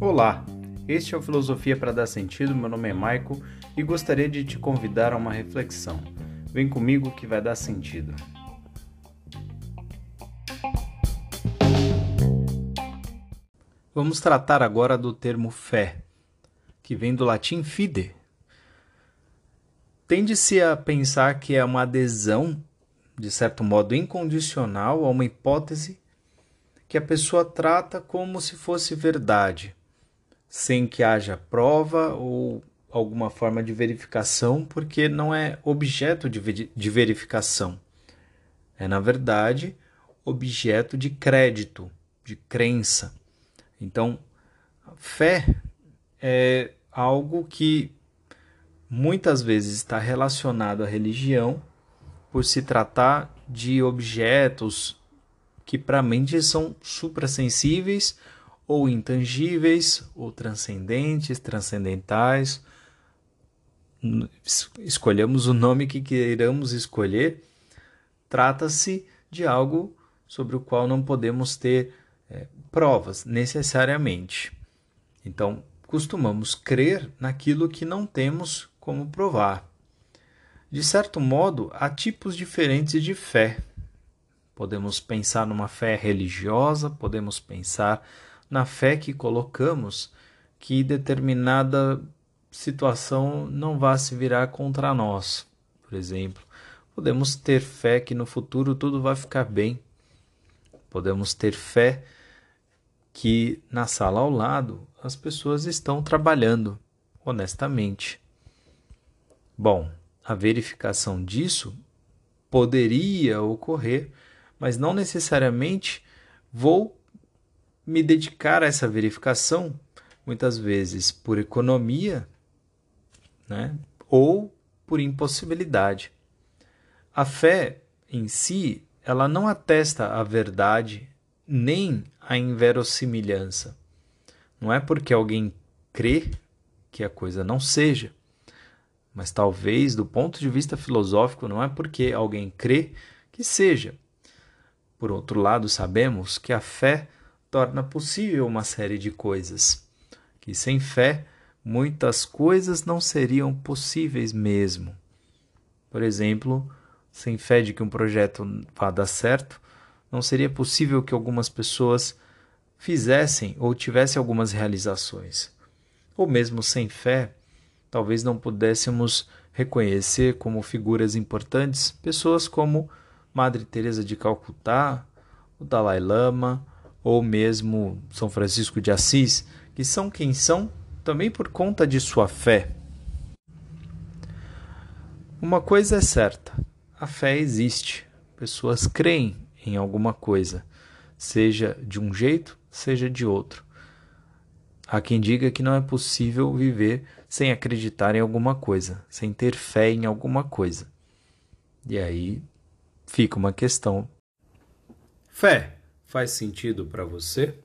Olá, este é o Filosofia para Dar Sentido. Meu nome é Maico e gostaria de te convidar a uma reflexão. Vem comigo que vai dar sentido. Vamos tratar agora do termo fé, que vem do latim fide. Tende-se a pensar que é uma adesão, de certo modo incondicional, a uma hipótese que a pessoa trata como se fosse verdade, sem que haja prova ou alguma forma de verificação, porque não é objeto de, verificação. É, na verdade, objeto de crédito, de crença. Então, fé é algo que muitas vezes está relacionado à religião por se tratar de objetos que para a mente são suprassensíveis ou intangíveis ou transcendentes, transcendentais. Escolhemos o nome que queiramos escolher. Trata-se de algo sobre o qual não podemos ter é, provas necessariamente. Então, costumamos crer naquilo que não temos como provar. De certo modo, há tipos diferentes de fé. Podemos pensar numa fé religiosa, podemos pensar na fé que colocamos que determinada situação não vá se virar contra nós, por exemplo. Podemos ter fé que no futuro tudo vai ficar bem. Podemos ter fé que na sala ao lado as pessoas estão trabalhando honestamente. Bom, a verificação disso poderia ocorrer, mas não necessariamente vou me dedicar a essa verificação, muitas vezes por economia, né? ou por impossibilidade. A fé em si, ela não atesta a verdade nem a inverossimilhança. Não é porque alguém crê que a coisa não seja, mas talvez do ponto de vista filosófico não é porque alguém crê que seja. Por outro lado, sabemos que a fé torna possível uma série de coisas, que sem fé muitas coisas não seriam possíveis mesmo. Por exemplo, sem fé de que um projeto vá dar certo, não seria possível que algumas pessoas fizessem ou tivessem algumas realizações. Ou mesmo sem fé, talvez não pudéssemos reconhecer como figuras importantes pessoas como Madre Teresa de Calcutá, o Dalai Lama ou mesmo São Francisco de Assis, que são quem são também por conta de sua fé. Uma coisa é certa: a fé existe. Pessoas creem em alguma coisa, seja de um jeito, seja de outro. Há quem diga que não é possível viver sem acreditar em alguma coisa, sem ter fé em alguma coisa. E aí fica uma questão. Fé faz sentido para você?